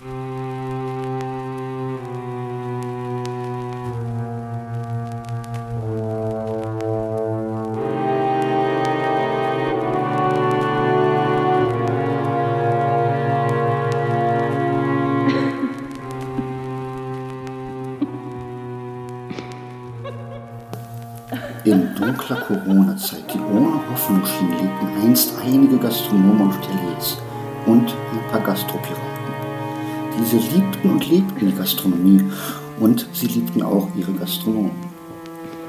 In dunkler Corona-Zeit, die ohne Hoffnung schien, lebten einst einige Gastronomen und Hoteliers und ein paar Gastropiraten. Diese liebten und lebten die Gastronomie und sie liebten auch ihre Gastronomen.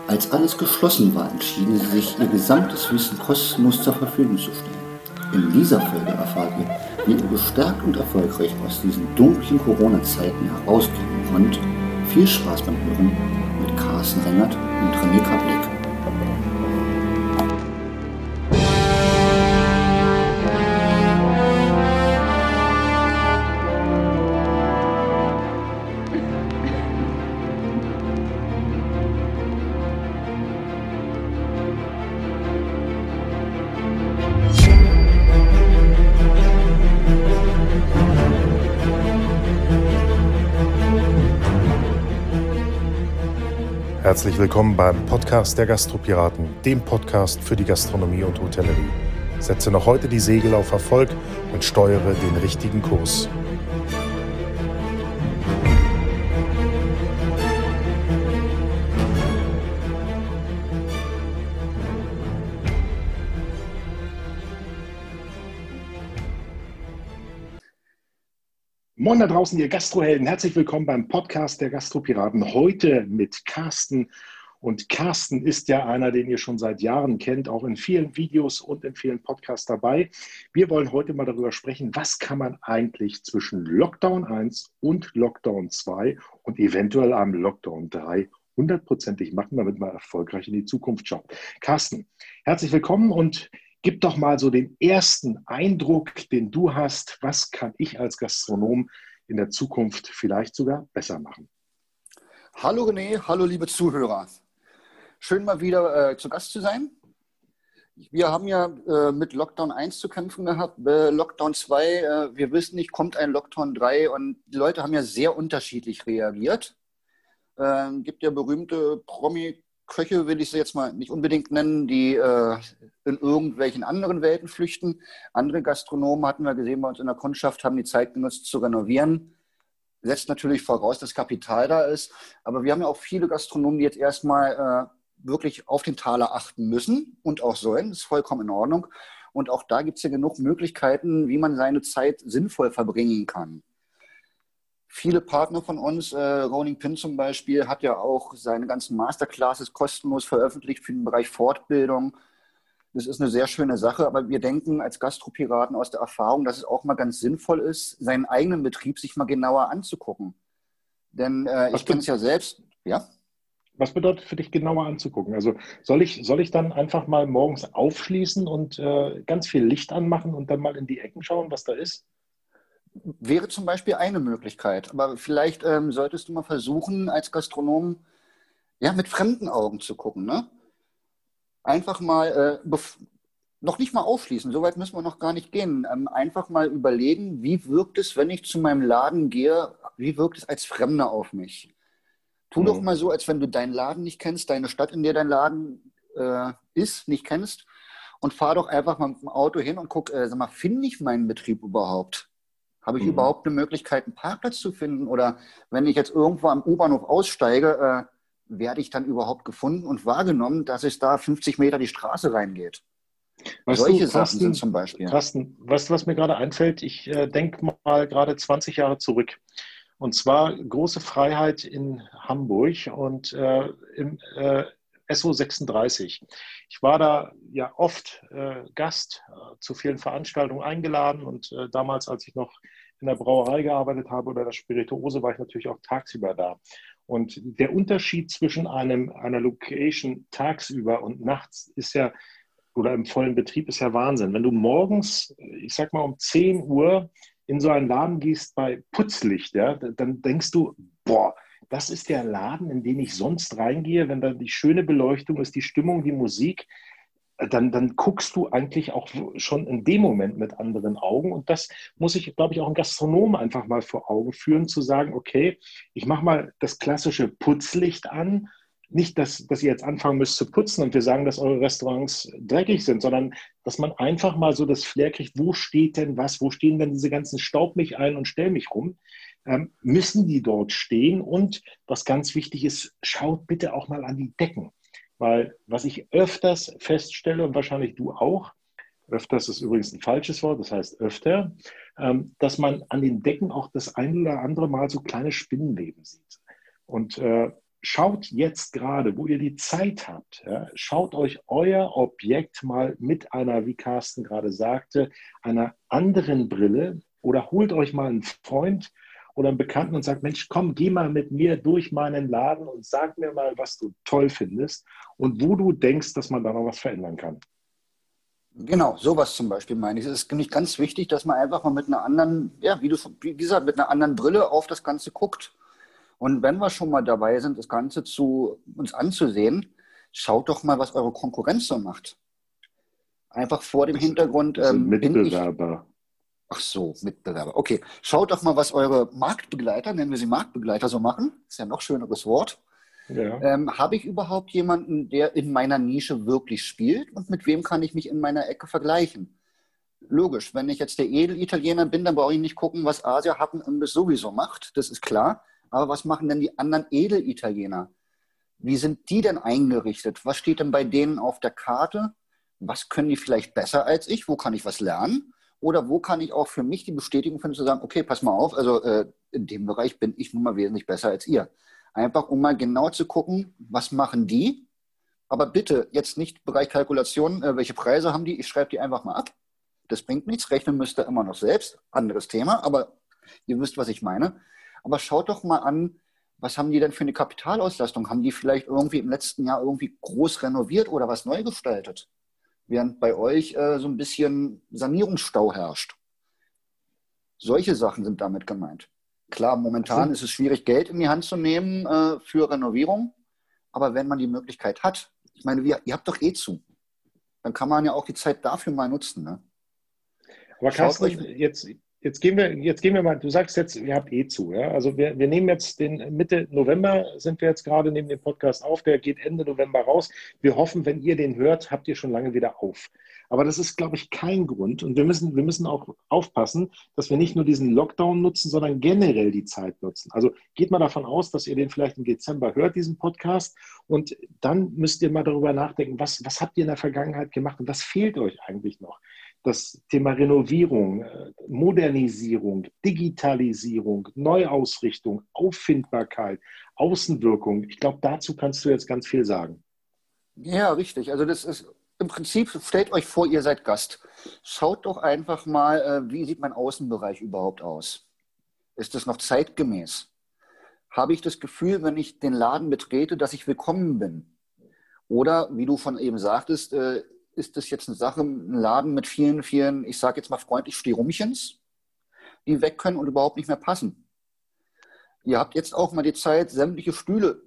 Als alles geschlossen war, entschieden sie sich, ihr gesamtes Wissen kostenlos zur Verfügung zu stellen. In dieser Folge erfahrt ihr, wie ihr gestärkt und erfolgreich aus diesen dunklen Corona-Zeiten herausgehen könnt. Viel Spaß beim Hören mit Carsten Rengert und René Kablick. Herzlich willkommen beim Podcast der Gastropiraten, dem Podcast für die Gastronomie und Hotellerie. Setze noch heute die Segel auf Erfolg und steuere den richtigen Kurs. Moin da draußen, ihr Gastrohelden. Herzlich willkommen beim Podcast der Gastropiraten. Heute mit Carsten. Und Carsten ist ja einer, den ihr schon seit Jahren kennt, auch in vielen Videos und in vielen Podcasts dabei. Wir wollen heute mal darüber sprechen, was kann man eigentlich zwischen Lockdown 1 und Lockdown 2 und eventuell einem Lockdown 3 hundertprozentig machen, damit man erfolgreich in die Zukunft schaut. Carsten, herzlich willkommen und Gib doch mal so den ersten Eindruck, den du hast. Was kann ich als Gastronom in der Zukunft vielleicht sogar besser machen? Hallo René, hallo liebe Zuhörer. Schön mal wieder äh, zu Gast zu sein. Wir haben ja äh, mit Lockdown 1 zu kämpfen gehabt, äh, Lockdown 2, äh, wir wissen nicht, kommt ein Lockdown 3 und die Leute haben ja sehr unterschiedlich reagiert. Ähm, gibt ja berühmte Promi Köche will ich sie jetzt mal nicht unbedingt nennen, die äh, in irgendwelchen anderen Welten flüchten. Andere Gastronomen hatten wir gesehen bei uns in der Kundschaft, haben die Zeit genutzt zu renovieren. Setzt natürlich voraus, dass Kapital da ist. Aber wir haben ja auch viele Gastronomen, die jetzt erstmal äh, wirklich auf den Taler achten müssen und auch sollen. Das ist vollkommen in Ordnung. Und auch da gibt es ja genug Möglichkeiten, wie man seine Zeit sinnvoll verbringen kann viele Partner von uns, äh, Roning Pin zum Beispiel, hat ja auch seine ganzen Masterclasses kostenlos veröffentlicht für den Bereich Fortbildung. Das ist eine sehr schöne Sache, aber wir denken als Gastropiraten aus der Erfahrung, dass es auch mal ganz sinnvoll ist, seinen eigenen Betrieb sich mal genauer anzugucken. Denn äh, ich kenne es ja selbst, ja. Was bedeutet für dich genauer anzugucken? Also soll ich, soll ich dann einfach mal morgens aufschließen und äh, ganz viel Licht anmachen und dann mal in die Ecken schauen, was da ist? Wäre zum Beispiel eine Möglichkeit. Aber vielleicht ähm, solltest du mal versuchen, als Gastronom ja, mit fremden Augen zu gucken. Ne? Einfach mal, äh, noch nicht mal aufschließen, so weit müssen wir noch gar nicht gehen. Ähm, einfach mal überlegen, wie wirkt es, wenn ich zu meinem Laden gehe, wie wirkt es als Fremder auf mich? Tu mhm. doch mal so, als wenn du deinen Laden nicht kennst, deine Stadt, in der dein Laden äh, ist, nicht kennst und fahr doch einfach mal mit dem Auto hin und guck, äh, sag mal, finde ich meinen Betrieb überhaupt? Habe ich mhm. überhaupt eine Möglichkeit, einen Parkplatz zu finden? Oder wenn ich jetzt irgendwo am U-Bahnhof aussteige, äh, werde ich dann überhaupt gefunden und wahrgenommen, dass es da 50 Meter die Straße reingeht? Weißt Solche du, Sachen sind zum Beispiel. Carsten, weißt du, was mir gerade einfällt? Ich äh, denke mal gerade 20 Jahre zurück. Und zwar große Freiheit in Hamburg und äh, im äh, SO 36. Ich war da ja oft äh, Gast äh, zu vielen Veranstaltungen eingeladen und äh, damals, als ich noch in der Brauerei gearbeitet habe oder der Spirituose, war ich natürlich auch tagsüber da. Und der Unterschied zwischen einem, einer Location tagsüber und nachts ist ja, oder im vollen Betrieb ist ja Wahnsinn. Wenn du morgens, ich sag mal um 10 Uhr in so einen Laden gehst bei Putzlicht, ja, dann denkst du, boah, das ist der Laden, in den ich sonst reingehe, wenn da die schöne Beleuchtung ist, die Stimmung, die Musik. dann, dann guckst du eigentlich auch schon in dem Moment mit anderen Augen. Und das muss ich, glaube ich, auch ein Gastronom einfach mal vor Augen führen, zu sagen, okay, ich mache mal das klassische Putzlicht an. Nicht, dass, dass ihr jetzt anfangen müsst zu putzen und wir sagen, dass eure Restaurants dreckig sind, sondern dass man einfach mal so das Flair kriegt, wo steht denn was, wo stehen denn diese ganzen Staub mich ein und stell mich rum. Ähm, müssen die dort stehen? Und was ganz wichtig ist, schaut bitte auch mal an die Decken. Weil was ich öfters feststelle, und wahrscheinlich du auch, öfters ist übrigens ein falsches Wort, das heißt öfter, ähm, dass man an den Decken auch das ein oder andere Mal so kleine Spinnenweben sieht. Und äh, schaut jetzt gerade, wo ihr die Zeit habt, schaut euch euer Objekt mal mit einer, wie Carsten gerade sagte, einer anderen Brille oder holt euch mal einen Freund oder einen Bekannten und sagt, Mensch, komm, geh mal mit mir durch meinen Laden und sag mir mal, was du toll findest und wo du denkst, dass man da noch was verändern kann. Genau, sowas zum Beispiel meine ich. Es ist nämlich ganz wichtig, dass man einfach mal mit einer anderen, ja, wie du, wie gesagt, mit einer anderen Brille auf das Ganze guckt. Und wenn wir schon mal dabei sind, das Ganze zu uns anzusehen, schaut doch mal, was eure Konkurrenz so macht. Einfach vor dem Hintergrund. Ähm, Mitbewerber. Ach so, Mitbewerber. Okay, schaut doch mal, was eure Marktbegleiter, nennen wir sie Marktbegleiter, so machen. Ist ja ein noch schöneres Wort. Ja. Ähm, Habe ich überhaupt jemanden, der in meiner Nische wirklich spielt und mit wem kann ich mich in meiner Ecke vergleichen? Logisch, wenn ich jetzt der Edelitaliener bin, dann brauche ich nicht gucken, was Asia Happen Imbiss sowieso macht, das ist klar. Aber was machen denn die anderen Edelitaliener? Wie sind die denn eingerichtet? Was steht denn bei denen auf der Karte? Was können die vielleicht besser als ich? Wo kann ich was lernen? Oder wo kann ich auch für mich die Bestätigung finden, zu sagen, okay, pass mal auf, also äh, in dem Bereich bin ich nun mal wesentlich besser als ihr. Einfach um mal genau zu gucken, was machen die. Aber bitte jetzt nicht Bereich Kalkulation, äh, welche Preise haben die, ich schreibe die einfach mal ab. Das bringt nichts, rechnen müsst ihr immer noch selbst, anderes Thema, aber ihr wisst, was ich meine. Aber schaut doch mal an, was haben die denn für eine Kapitalauslastung? Haben die vielleicht irgendwie im letzten Jahr irgendwie groß renoviert oder was neu gestaltet? Während bei euch äh, so ein bisschen Sanierungsstau herrscht. Solche Sachen sind damit gemeint. Klar, momentan ist es schwierig, Geld in die Hand zu nehmen äh, für Renovierung, aber wenn man die Möglichkeit hat, ich meine, wir, ihr habt doch eh zu, dann kann man ja auch die Zeit dafür mal nutzen. Ne? Aber Carsten, jetzt, Jetzt gehen wir, jetzt gehen wir mal, du sagst jetzt, ihr habt eh zu. Ja? Also wir, wir nehmen jetzt den Mitte November, sind wir jetzt gerade neben dem Podcast auf, der geht Ende November raus. Wir hoffen, wenn ihr den hört, habt ihr schon lange wieder auf. Aber das ist, glaube ich, kein Grund. Und wir müssen, wir müssen auch aufpassen, dass wir nicht nur diesen Lockdown nutzen, sondern generell die Zeit nutzen. Also geht mal davon aus, dass ihr den vielleicht im Dezember hört, diesen Podcast. Und dann müsst ihr mal darüber nachdenken, was, was habt ihr in der Vergangenheit gemacht und was fehlt euch eigentlich noch? Das Thema Renovierung, äh, Modernisierung, Digitalisierung, Neuausrichtung, Auffindbarkeit, Außenwirkung. Ich glaube, dazu kannst du jetzt ganz viel sagen. Ja, richtig. Also das ist im Prinzip, stellt euch vor, ihr seid Gast. Schaut doch einfach mal, äh, wie sieht mein Außenbereich überhaupt aus? Ist das noch zeitgemäß? Habe ich das Gefühl, wenn ich den Laden betrete, dass ich willkommen bin? Oder, wie du von eben sagtest, äh, ist das jetzt eine Sache, ein Laden mit vielen, vielen, ich sage jetzt mal freundlich, Stirumchens, die weg können und überhaupt nicht mehr passen. Ihr habt jetzt auch mal die Zeit, sämtliche Stühle,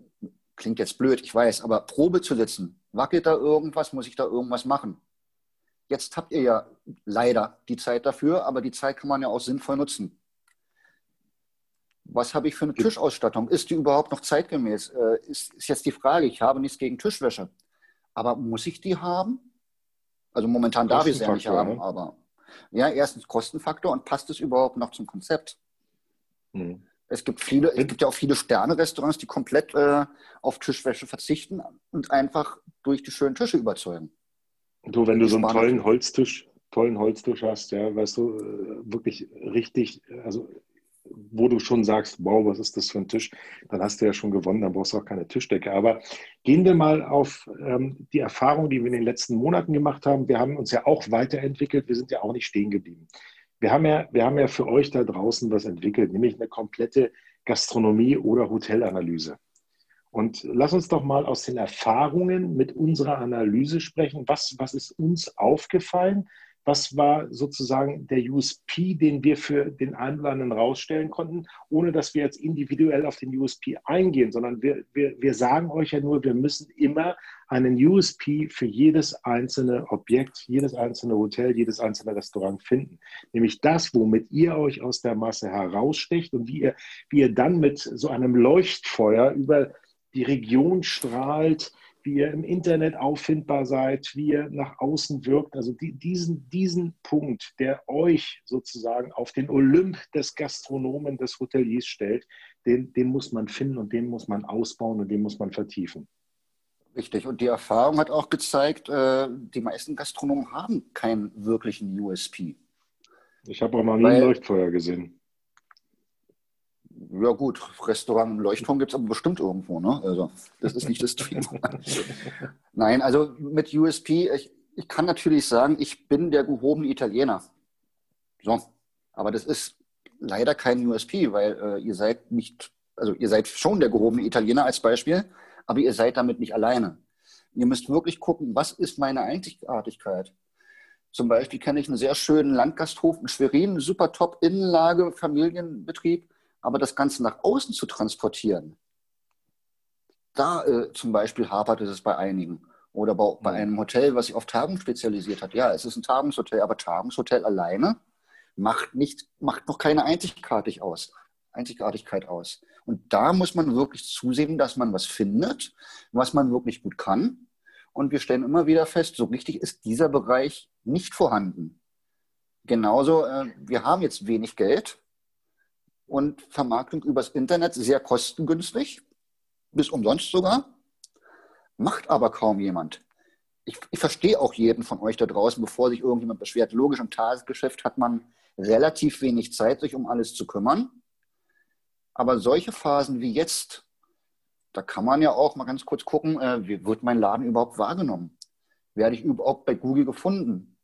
klingt jetzt blöd, ich weiß, aber Probe zu sitzen. Wackelt da irgendwas, muss ich da irgendwas machen? Jetzt habt ihr ja leider die Zeit dafür, aber die Zeit kann man ja auch sinnvoll nutzen. Was habe ich für eine Tischausstattung? Ist die überhaupt noch zeitgemäß? Äh, ist, ist jetzt die Frage. Ich habe nichts gegen Tischwäsche. Aber muss ich die haben? Also momentan darf ich es ja nicht haben, ne? aber ja, erstens Kostenfaktor und passt es überhaupt noch zum Konzept? Hm. Es gibt viele, es gibt ja auch viele Sterne-Restaurants, die komplett äh, auf Tischwäsche verzichten und einfach durch die schönen Tische überzeugen. Du, wenn du so einen tollen Holztisch, tollen Holztisch hast, ja, weißt du, äh, wirklich richtig, also wo du schon sagst, wow, was ist das für ein Tisch, dann hast du ja schon gewonnen, dann brauchst du auch keine Tischdecke. Aber gehen wir mal auf ähm, die Erfahrung, die wir in den letzten Monaten gemacht haben. Wir haben uns ja auch weiterentwickelt, wir sind ja auch nicht stehen geblieben. Wir haben ja, wir haben ja für euch da draußen was entwickelt, nämlich eine komplette Gastronomie- oder Hotelanalyse. Und lass uns doch mal aus den Erfahrungen mit unserer Analyse sprechen. Was, was ist uns aufgefallen? Was war sozusagen der USP, den wir für den Einwandenden rausstellen konnten, ohne dass wir jetzt individuell auf den USP eingehen, sondern wir, wir, wir sagen euch ja nur, wir müssen immer einen USP für jedes einzelne Objekt, jedes einzelne Hotel, jedes einzelne Restaurant finden. Nämlich das, womit ihr euch aus der Masse heraussticht und wie ihr, wie ihr dann mit so einem Leuchtfeuer über die Region strahlt, wie ihr im Internet auffindbar seid, wie ihr nach außen wirkt. Also die, diesen, diesen Punkt, der euch sozusagen auf den Olymp des Gastronomen, des Hoteliers stellt, den, den muss man finden und den muss man ausbauen und den muss man vertiefen. Richtig. Und die Erfahrung hat auch gezeigt, äh, die meisten Gastronomen haben keinen wirklichen USP. Ich habe auch noch nie Weil, ein Leuchtfeuer gesehen. Ja gut, Restaurant im Leuchtturm gibt es aber bestimmt irgendwo, ne? Also das ist nicht das Thema. Nein, also mit USP, ich, ich kann natürlich sagen, ich bin der gehobene Italiener. So, aber das ist leider kein USP, weil äh, ihr seid nicht, also ihr seid schon der gehobene Italiener als Beispiel, aber ihr seid damit nicht alleine. Ihr müsst wirklich gucken, was ist meine Einzigartigkeit? Zum Beispiel kenne ich einen sehr schönen Landgasthof in Schwerin, super top Innenlage, Familienbetrieb aber das Ganze nach außen zu transportieren, da äh, zum Beispiel hapert es bei einigen. Oder bei, bei, mhm. einem Hotel, was sich auf Tagung spezialisiert hat. Ja, es ist ein Tagungshotel, aber Tagungshotel alleine macht, nicht, macht noch keine Einzigartig aus, Einzigartigkeit aus. Und da muss man wirklich zusehen, dass man was findet, was man wirklich gut kann. Und wir stellen immer wieder fest, so richtig ist dieser Bereich nicht vorhanden. Genauso, äh, wir haben jetzt wenig Geld, und Vermarktung übers Internet sehr kostengünstig, bis umsonst sogar. Macht aber kaum jemand. Ich, ich verstehe auch jeden von euch da draußen, bevor sich irgendjemand beschwert. Logisch, im Tagesgeschäft hat man relativ wenig Zeit, sich um alles zu kümmern. Aber solche Phasen wie jetzt, da kann man ja auch mal ganz kurz gucken, äh, wie wird mein Laden überhaupt wahrgenommen? Werde ich überhaupt bei Google gefunden?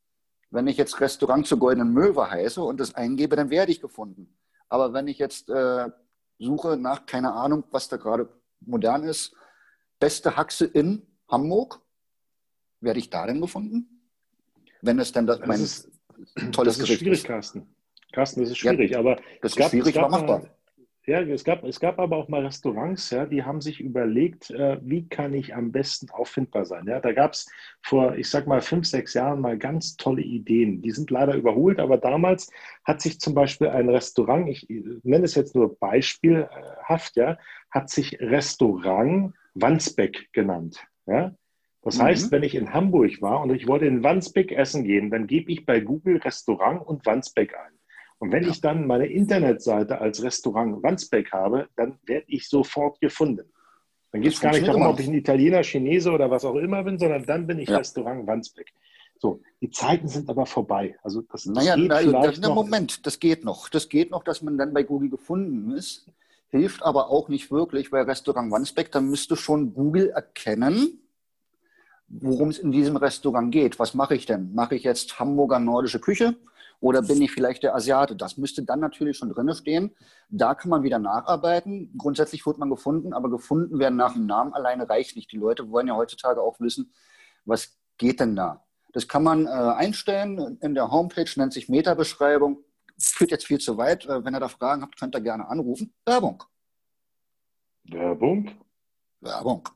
Wenn ich jetzt Restaurant zur Goldenen Möwe heiße und das eingebe, dann werde ich gefunden. Aber wenn ich jetzt äh, suche nach, keine Ahnung, was da gerade modern ist, beste Haxe in Hamburg, werde ich da denn gefunden? Wenn es denn das, das mein ist, tolles Das ist schwierig, ist. Carsten. Carsten, das ist schwierig, ja, aber das ist gab, schwierig, aber machbar. Ja, es gab, es gab aber auch mal Restaurants, ja, die haben sich überlegt, äh, wie kann ich am besten auffindbar sein. Ja, da gab es vor, ich sag mal, fünf, sechs Jahren mal ganz tolle Ideen. Die sind leider überholt, aber damals hat sich zum Beispiel ein Restaurant, ich nenne es jetzt nur beispielhaft, ja, hat sich Restaurant Wandsbeck genannt. Ja. Das mhm. heißt, wenn ich in Hamburg war und ich wollte in Wandsbeck essen gehen, dann gebe ich bei Google Restaurant und Wandsbeck ein. Und wenn ja. ich dann meine Internetseite als Restaurant Wandsbeck habe, dann werde ich sofort gefunden. Dann geht es gar nicht darum, ob ich ein Italiener, Chinese oder was auch immer bin, sondern dann bin ich ja. Restaurant Wandsbeck. So, die Zeiten sind aber vorbei. Also das, das naja, geht naja, vielleicht na, Moment, das geht noch. Das geht noch, dass man dann bei Google gefunden ist. Hilft aber auch nicht wirklich, weil Restaurant Wandsbeck, dann müsste schon Google erkennen, worum es in diesem Restaurant geht. Was mache ich denn? Mache ich jetzt Hamburger nordische Küche? Oder bin ich vielleicht der Asiate? Das müsste dann natürlich schon drin stehen. Da kann man wieder nacharbeiten. Grundsätzlich wird man gefunden, aber gefunden werden nach dem Namen alleine reicht nicht. Die Leute wollen ja heutzutage auch wissen, was geht denn da? Das kann man äh, einstellen in der Homepage, nennt sich Meta-Beschreibung. Führt jetzt viel zu weit. Äh, wenn ihr da Fragen habt, könnt ihr gerne anrufen. Werbung. Werbung? Werbung.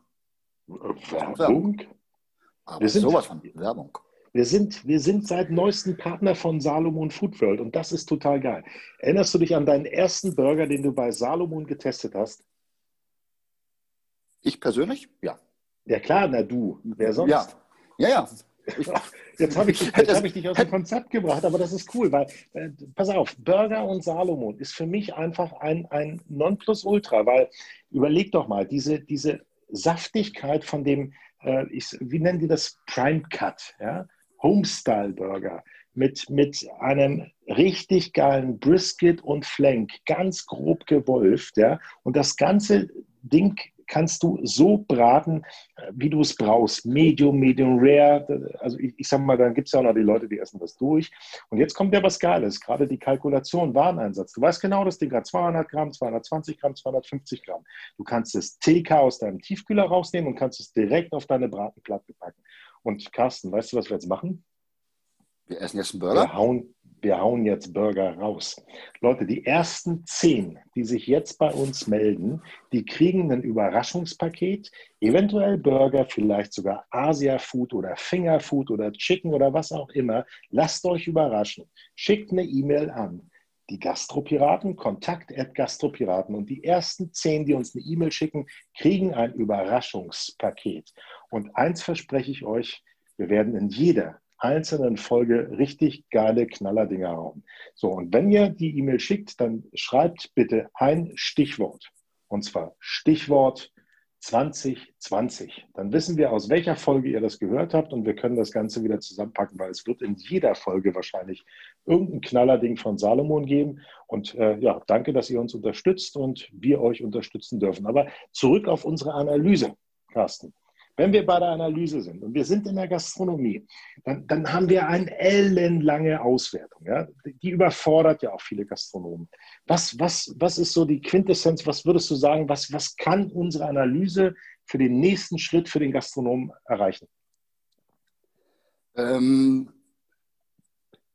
Werbung? Werbung. Aber Wir sind sowas von Werbung. Wir sind, wir sind seit neuestem Partner von Salomon Food World und das ist total geil. Erinnerst du dich an deinen ersten Burger, den du bei Salomon getestet hast? Ich persönlich? Ja. Ja klar, na du. Wer sonst? Ja, ja. ja. Jetzt habe ich, hab ich dich aus dem Konzept gebracht, aber das ist cool, weil, äh, pass auf, Burger und Salomon ist für mich einfach ein, ein Nonplusultra, weil überleg doch mal, diese, diese Saftigkeit von dem, äh, ich, wie nennen die das, Prime Cut, ja? Homestyle-Burger mit, mit einem richtig geilen Brisket und Flank, ganz grob gewolft, ja. Und das ganze Ding kannst du so braten, wie du es brauchst. Medium, Medium Rare. Also ich, ich sag mal, dann gibt es ja auch noch die Leute, die essen das durch. Und jetzt kommt ja was Geiles, gerade die Kalkulation, Wareneinsatz. Du weißt genau, das Ding hat 200 Gramm, 220 Gramm, 250 Gramm. Du kannst das TK aus deinem Tiefkühler rausnehmen und kannst es direkt auf deine Bratenplatte packen. Und Carsten, weißt du, was wir jetzt machen? Wir essen jetzt einen Burger? Wir hauen, wir hauen jetzt Burger raus. Leute, die ersten zehn, die sich jetzt bei uns melden, die kriegen ein Überraschungspaket, eventuell Burger, vielleicht sogar Asia-Food oder Fingerfood oder Chicken oder was auch immer. Lasst euch überraschen. Schickt eine E-Mail an. Die Gastropiraten, Kontakt at Gastropiraten. Und die ersten zehn, die uns eine E-Mail schicken, kriegen ein Überraschungspaket. Und eins verspreche ich euch, wir werden in jeder einzelnen Folge richtig geile Knallerdinger hauen. So, und wenn ihr die E-Mail schickt, dann schreibt bitte ein Stichwort. Und zwar Stichwort 2020. Dann wissen wir, aus welcher Folge ihr das gehört habt und wir können das Ganze wieder zusammenpacken, weil es wird in jeder Folge wahrscheinlich irgendein Knallerding von Salomon geben. Und äh, ja, danke, dass ihr uns unterstützt und wir euch unterstützen dürfen. Aber zurück auf unsere Analyse, Carsten. Wenn wir bei der Analyse sind und wir sind in der Gastronomie, dann, dann haben wir eine ellenlange Auswertung. Ja? Die überfordert ja auch viele Gastronomen. Was, was, was ist so die Quintessenz? Was würdest du sagen? Was, was kann unsere Analyse für den nächsten Schritt für den Gastronomen erreichen? Ähm,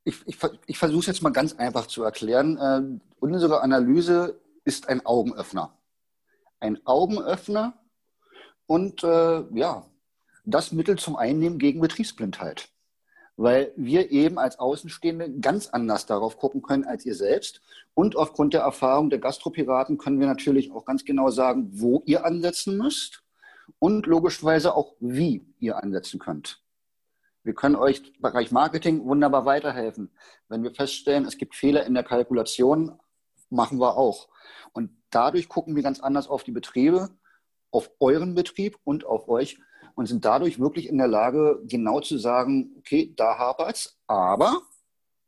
ich, ich, ich versuche es jetzt mal ganz einfach zu erklären. Äh, unsere Analyse ist ein Augenöffner. Ein Augenöffner und äh, ja, das Mittel zum Einnehmen gegen Betriebsblindheit. Weil wir eben als Außenstehende ganz anders darauf gucken können als ihr selbst. Und aufgrund der Erfahrung der Gastropiraten können wir natürlich auch ganz genau sagen, wo ihr ansetzen müsst und logischerweise auch, wie ihr ansetzen könnt. Wir können euch im Bereich Marketing wunderbar weiterhelfen. Wenn wir feststellen, es gibt Fehler in der Kalkulation, machen wir auch. Und dadurch gucken wir ganz anders auf die Betriebe auf euren Betrieb und auf euch und sind dadurch wirklich in der Lage, genau zu sagen, okay, da hapert es, aber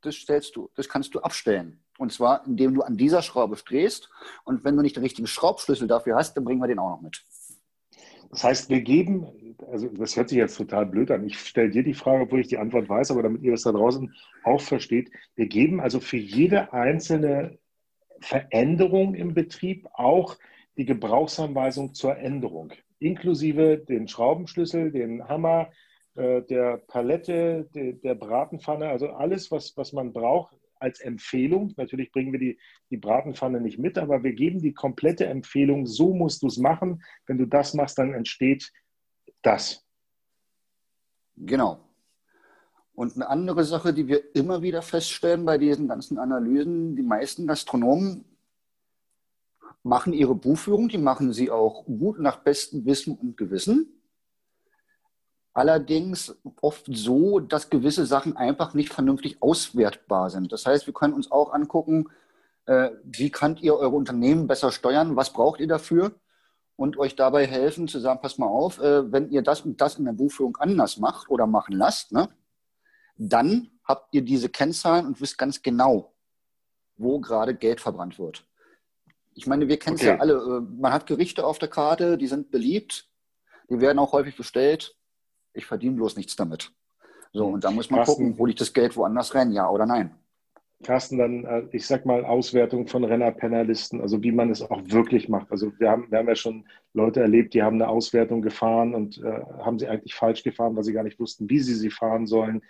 das stellst du, das kannst du abstellen. Und zwar, indem du an dieser Schraube drehst. Und wenn du nicht den richtigen Schraubschlüssel dafür hast, dann bringen wir den auch noch mit. Das heißt, wir geben, also das hört sich jetzt total blöd an. Ich stelle dir die Frage, obwohl ich die Antwort weiß, aber damit ihr das da draußen auch versteht. Wir geben also für jede einzelne Veränderung im Betrieb auch die Gebrauchsanweisung zur Änderung, inklusive den Schraubenschlüssel, den Hammer, äh, der Palette, der Bratenpfanne, also alles, was, was man braucht als Empfehlung. Natürlich bringen wir die, die Bratenpfanne nicht mit, aber wir geben die komplette Empfehlung, so musst du es machen. Wenn du das machst, dann entsteht das. Genau. Und eine andere Sache, die wir immer wieder feststellen bei diesen ganzen Analysen, die meisten Gastronomen machen ihre Buchführung, die machen sie auch gut nach bestem Wissen und Gewissen. Allerdings oft so, dass gewisse Sachen einfach nicht vernünftig auswertbar sind. Das heißt, wir können uns auch angucken, äh, wie könnt ihr eure Unternehmen besser steuern, was braucht ihr dafür und euch dabei helfen zu sagen, pass mal auf, äh, wenn ihr das und das in der Buchführung anders macht oder machen lasst, ne, dann habt ihr diese Kennzahlen und wisst ganz genau, wo gerade Geld verbrannt wird. Ich meine, wir kennen es okay. ja alle. Äh, man hat Gerichte auf der Karte, die sind beliebt, die werden auch häufig bestellt. Ich verdiene bloß nichts damit. So, und da muss man Carsten, gucken, hole ich das Geld woanders rein, ja oder nein. Carsten, dann, äh, ich sag mal, Auswertung von Rennerpennerlisten, also wie man es auch wirklich macht. Also wir haben, wir haben ja schon Leute erlebt, die haben eine Auswertung gefahren und äh, haben sie eigentlich falsch gefahren, weil sie gar nicht wussten, wie sie sie fahren sollen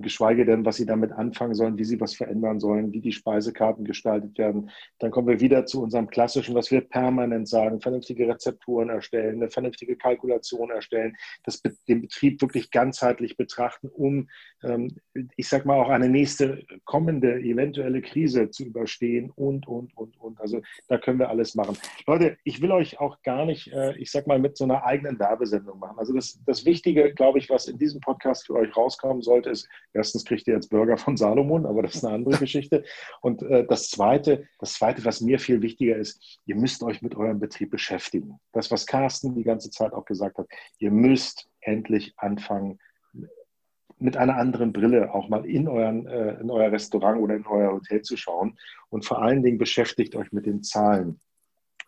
geschweige denn, was sie damit anfangen sollen, wie sie was verändern sollen, wie die Speisekarten gestaltet werden. Dann kommen wir wieder zu unserem klassischen, was wir permanent sagen, vernünftige Rezepturen erstellen, eine vernünftige Kalkulation erstellen, das, den Betrieb wirklich ganzheitlich betrachten, um, ähm, ich sag mal, auch eine nächste kommende eventuelle Krise zu überstehen und, und, und, und. Also da können wir alles machen. Leute, ich will euch auch gar nicht, äh, ich sag mal, mit so einer eigenen Werbesendung machen. Also das, das Wichtige, glaube ich, was in diesem Podcast für euch rauskommen sollte, ist, Erstens kriegt ihr jetzt Burger von Salomon, aber das ist eine andere Geschichte. Und äh, das, Zweite, das Zweite, was mir viel wichtiger ist, ihr müsst euch mit eurem Betrieb beschäftigen. Das, was Carsten die ganze Zeit auch gesagt hat, ihr müsst endlich anfangen, mit einer anderen Brille auch mal in, euren, äh, in euer Restaurant oder in euer Hotel zu schauen. Und vor allen Dingen beschäftigt euch mit den Zahlen.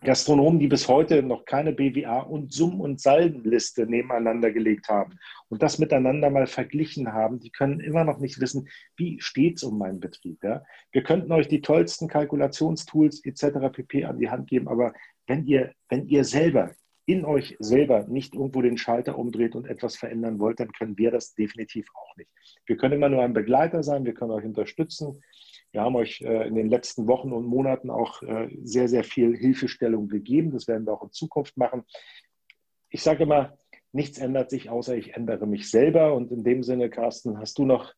Gastronomen, die bis heute noch keine BWA und Summ- und Saldenliste nebeneinander gelegt haben und das miteinander mal verglichen haben, die können immer noch nicht wissen, wie steht es um meinen Betrieb. Ja? Wir könnten euch die tollsten Kalkulationstools etc. pp. an die Hand geben, aber wenn ihr, wenn ihr selber in euch selber nicht irgendwo den Schalter umdreht und etwas verändern wollt, dann können wir das definitiv auch nicht. Wir können immer nur ein Begleiter sein, wir können euch unterstützen. Wir haben euch äh, in den letzten Wochen und Monaten auch äh, sehr, sehr viel Hilfestellung gegeben. Das werden wir auch in Zukunft machen. Ich sage immer, nichts ändert sich, außer ich ändere mich selber. Und in dem Sinne, Carsten, hast du noch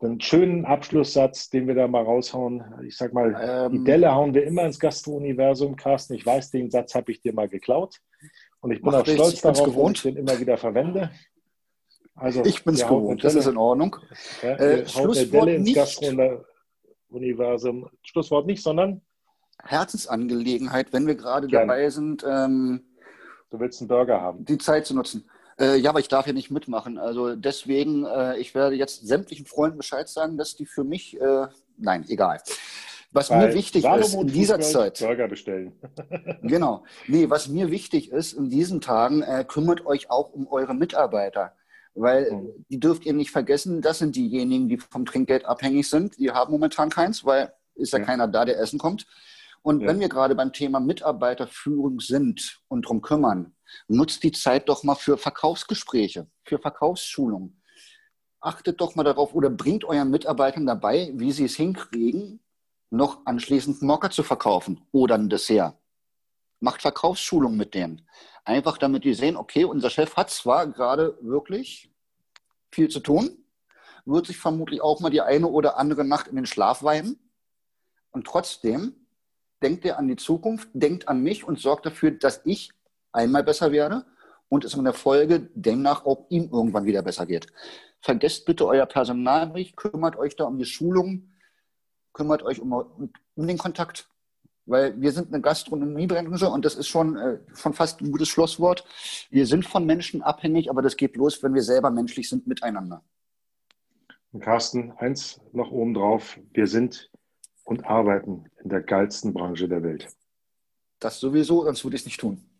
einen schönen Abschlusssatz, den wir da mal raushauen. Ich sag mal, ähm, die Delle hauen wir immer ins Gastro-Universum. Carsten, ich weiß, den Satz habe ich dir mal geklaut. Und ich bin auch stolz darauf, gewohnt. dass ich den immer wieder verwende. Also, ich bin es gewohnt, das ist in Ordnung. Ja, äh, Schlusswort Delle ins Gastro-Universum. Schlusswort nicht, sondern? Herzensangelegenheit, wenn wir gerade dabei sind. Ähm, du willst einen Burger haben. Die Zeit zu nutzen. Äh, ja, aber ich darf ja nicht mitmachen. Also deswegen, äh, ich werde jetzt sämtlichen Freunden Bescheid sagen, dass die für mich, äh, nein, egal. Was Bei mir wichtig Salomon ist in dieser Zeit. Burger bestellen. genau. Nee, was mir wichtig ist in diesen Tagen, äh, kümmert euch auch um eure Mitarbeiter. Weil mhm. die dürft ihr nicht vergessen, das sind diejenigen, die vom Trinkgeld abhängig sind. Die haben momentan keins, weil ist ja, ja. keiner da, der essen kommt. Und ja. wenn wir gerade beim Thema Mitarbeiterführung sind und darum kümmern, nutzt die Zeit doch mal für Verkaufsgespräche, für Verkaufsschulungen. Achtet doch mal darauf oder bringt euren Mitarbeitern dabei, wie sie es hinkriegen, noch anschließend einen Mocker zu verkaufen oder ein Dessert. Macht Verkaufsschulungen mit denen. Einfach damit die sehen, okay, unser Chef hat zwar gerade wirklich viel zu tun, wird sich vermutlich auch mal die eine oder andere Nacht in den Schlaf weinen. Und trotzdem denkt er an die Zukunft, denkt an mich und sorgt dafür, dass ich einmal besser werde und es in der Folge demnach auch ihm irgendwann wieder besser geht. Vergesst bitte euer Personal nicht, kümmert euch da um die Schulung, kümmert euch um, um den Kontakt. Weil wir sind eine Gastronomiebranche und das ist schon, äh, schon fast ein gutes Schlusswort. Wir sind von Menschen abhängig, aber das geht bloß, wenn wir selber menschlich sind miteinander. Und Carsten, eins noch oben drauf. Wir sind und arbeiten in der geilsten Branche der Welt. Das sowieso, sonst würde ich es nicht tun.